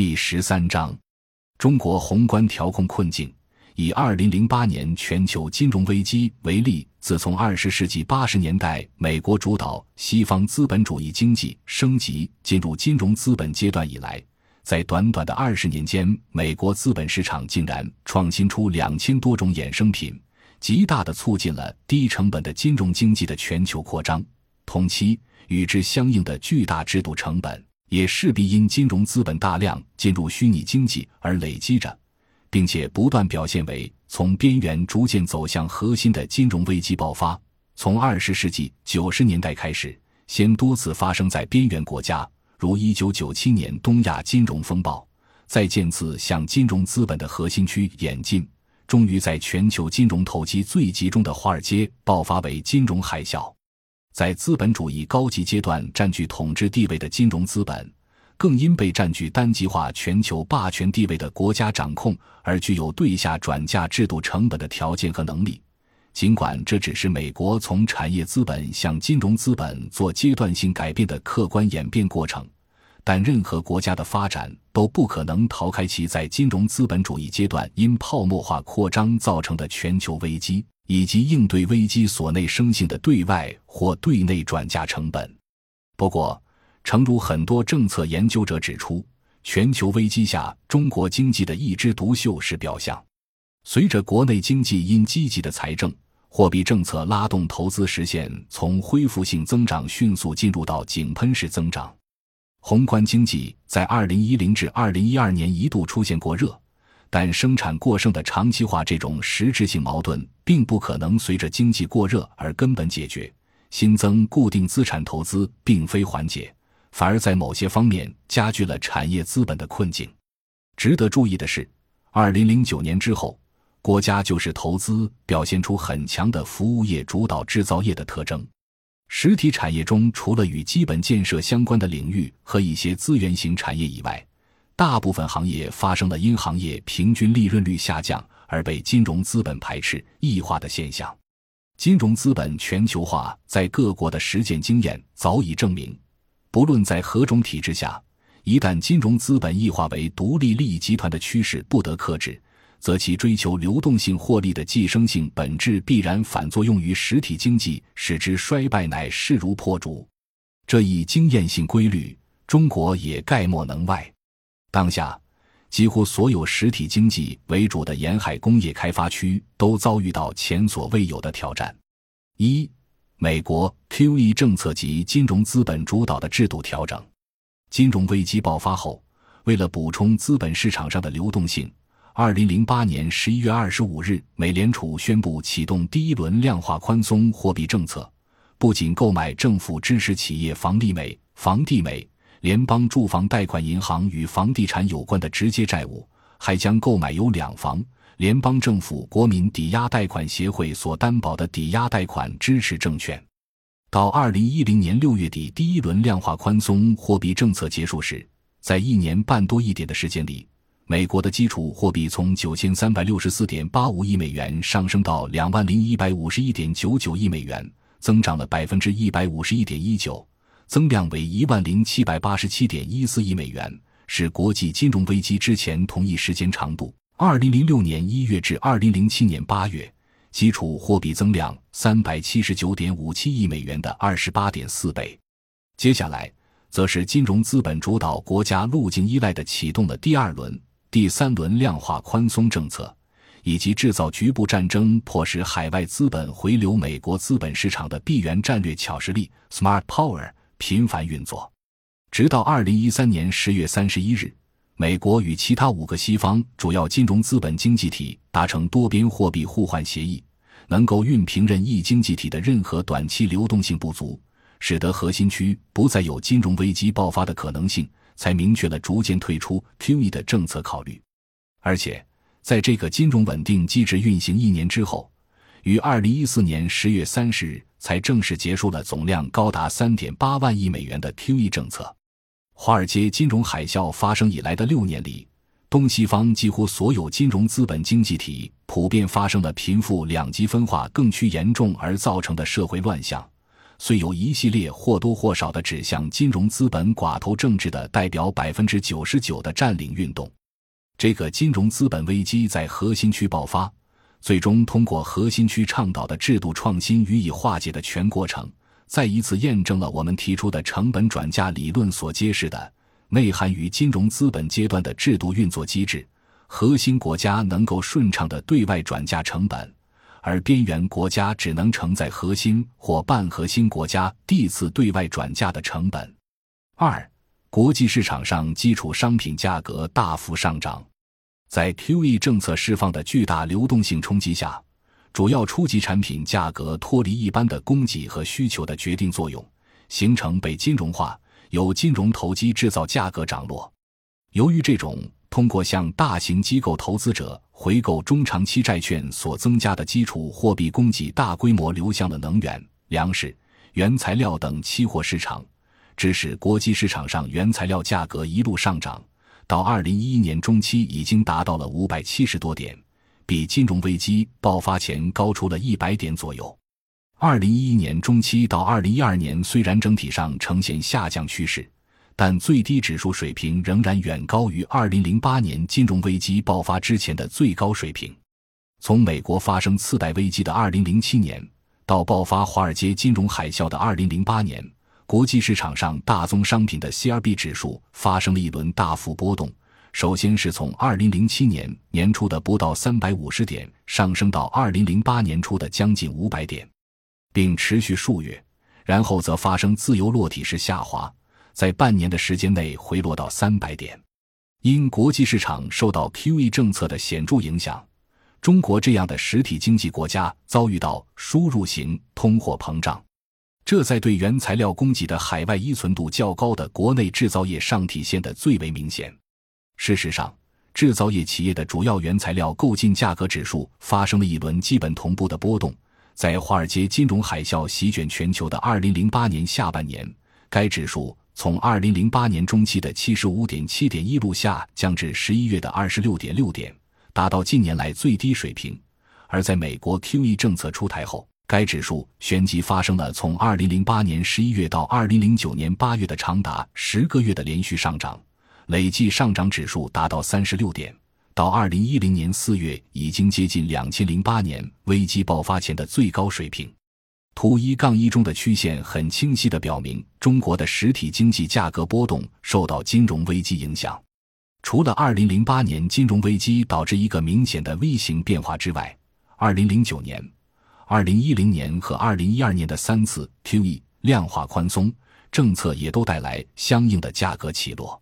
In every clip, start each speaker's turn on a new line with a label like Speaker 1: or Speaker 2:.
Speaker 1: 第十三章：中国宏观调控困境。以二零零八年全球金融危机为例，自从二十世纪八十年代美国主导西方资本主义经济升级进入金融资本阶段以来，在短短的二十年间，美国资本市场竟然创新出两千多种衍生品，极大的促进了低成本的金融经济的全球扩张。同期，与之相应的巨大制度成本，也势必因金融资本大量进入虚拟经济而累积着。并且不断表现为从边缘逐渐走向核心的金融危机爆发。从二十世纪九十年代开始，先多次发生在边缘国家，如一九九七年东亚金融风暴，再渐次向金融资本的核心区演进，终于在全球金融投机最集中的华尔街爆发为金融海啸。在资本主义高级阶段占据统治地位的金融资本。更因被占据单极化全球霸权地位的国家掌控，而具有对下转嫁制度成本的条件和能力。尽管这只是美国从产业资本向金融资本做阶段性改变的客观演变过程，但任何国家的发展都不可能逃开其在金融资本主义阶段因泡沫化扩张造成的全球危机，以及应对危机所内生性的对外或对内转嫁成本。不过，诚如很多政策研究者指出，全球危机下中国经济的一枝独秀是表象。随着国内经济因积极的财政、货币政策拉动投资实现从恢复性增长迅速进入到井喷式增长，宏观经济在2010至2012年一度出现过热，但生产过剩的长期化这种实质性矛盾并不可能随着经济过热而根本解决。新增固定资产投资并非缓解。反而在某些方面加剧了产业资本的困境。值得注意的是，二零零九年之后，国家就是投资表现出很强的服务业主导制造业的特征。实体产业中，除了与基本建设相关的领域和一些资源型产业以外，大部分行业发生了因行业平均利润率下降而被金融资本排斥异化的现象。金融资本全球化在各国的实践经验早已证明。不论在何种体制下，一旦金融资本异化为独立利益集团的趋势不得克制，则其追求流动性获利的寄生性本质必然反作用于实体经济，使之衰败乃势如破竹。这一经验性规律，中国也概莫能外。当下，几乎所有实体经济为主的沿海工业开发区都遭遇到前所未有的挑战。一美国 QE 政策及金融资本主导的制度调整。金融危机爆发后，为了补充资本市场上的流动性，二零零八年十一月二十五日，美联储宣布启动第一轮量化宽松货币政策，不仅购买政府支持企业房利美、房地美、联邦住房贷款银行与房地产有关的直接债务，还将购买由两房。联邦政府国民抵押贷款协会所担保的抵押贷款支持证券，到二零一零年六月底，第一轮量化宽松货币政策结束时，在一年半多一点的时间里，美国的基础货币从九千三百六十四点八五亿美元上升到两万零一百五十一点九九亿美元，增长了百分之一百五十一点一九，增量为一万零七百八十七点一四亿美元，是国际金融危机之前同一时间长度。二零零六年一月至二零零七年八月，基础货币增量三百七十九点五七亿美元的二十八点四倍。接下来，则是金融资本主导国家路径依赖的启动了第二轮、第三轮量化宽松政策，以及制造局部战争迫使海外资本回流美国资本市场的闭源战略巧实力 （Smart Power） 频繁运作，直到二零一三年十月三十一日。美国与其他五个西方主要金融资本经济体达成多边货币互换协议，能够熨平任意经济体的任何短期流动性不足，使得核心区不再有金融危机爆发的可能性，才明确了逐渐退出 QE 的政策考虑。而且，在这个金融稳定机制运行一年之后，于二零一四年十月三十日才正式结束了总量高达三点八万亿美元的 QE 政策。华尔街金融海啸发生以来的六年里，东西方几乎所有金融资本经济体普遍发生了贫富两极分化更趋严重而造成的社会乱象，虽有一系列或多或少的指向金融资本寡头政治的代表百分之九十九的占领运动，这个金融资本危机在核心区爆发，最终通过核心区倡导的制度创新予以化解的全过程，再一次验证了我们提出的成本转嫁理论所揭示的内涵于金融资本阶段的制度运作机制：核心国家能够顺畅的对外转嫁成本。而边缘国家只能承载核心或半核心国家第一次对外转嫁的成本。二、国际市场上基础商品价格大幅上涨，在 QE 政策释放的巨大流动性冲击下，主要初级产品价格脱离一般的供给和需求的决定作用，形成被金融化、由金融投机制造价格涨落。由于这种通过向大型机构投资者回购中长期债券所增加的基础货币供给大规模流向了能源、粮食、原材料等期货市场，致使国际市场上原材料价格一路上涨，到二零一一年中期已经达到了五百七十多点，比金融危机爆发前高出了一百点左右。二零一一年中期到二零一二年虽然整体上呈现下降趋势。但最低指数水平仍然远高于2008年金融危机爆发之前的最高水平。从美国发生次贷危机的2007年到爆发华尔街金融海啸的2008年，国际市场上大宗商品的 CRB 指数发生了一轮大幅波动。首先是从2007年年初的不到350点上升到2008年初的将近500点，并持续数月，然后则发生自由落体式下滑。在半年的时间内回落到三百点，因国际市场受到 QE 政策的显著影响，中国这样的实体经济国家遭遇到输入型通货膨胀，这在对原材料供给的海外依存度较高的国内制造业上体现的最为明显。事实上，制造业企业的主要原材料购进价格指数发生了一轮基本同步的波动，在华尔街金融海啸席卷全球的二零零八年下半年，该指数。从二零零八年中期的七十五点七点一路下降至十一月的二十六点六点，达到近年来最低水平。而在美国 QE 政策出台后，该指数旋即发生了从二零零八年十一月到二零零九年八月的长达十个月的连续上涨，累计上涨指数达到三十六点，到二零一零年四月已经接近两千零八年危机爆发前的最高水平。图一杠一中的曲线很清晰地表明，中国的实体经济价格波动受到金融危机影响。除了2008年金融危机导致一个明显的 V 型变化之外，2009年、2010年和2012年的三次 QE 量化宽松政策也都带来相应的价格起落。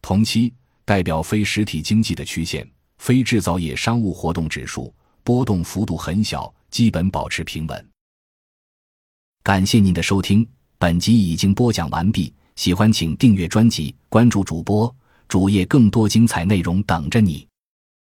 Speaker 1: 同期，代表非实体经济的曲线——非制造业商务活动指数波动幅度很小，基本保持平稳。感谢您的收听，本集已经播讲完毕。喜欢请订阅专辑，关注主播主页，更多精彩内容等着你。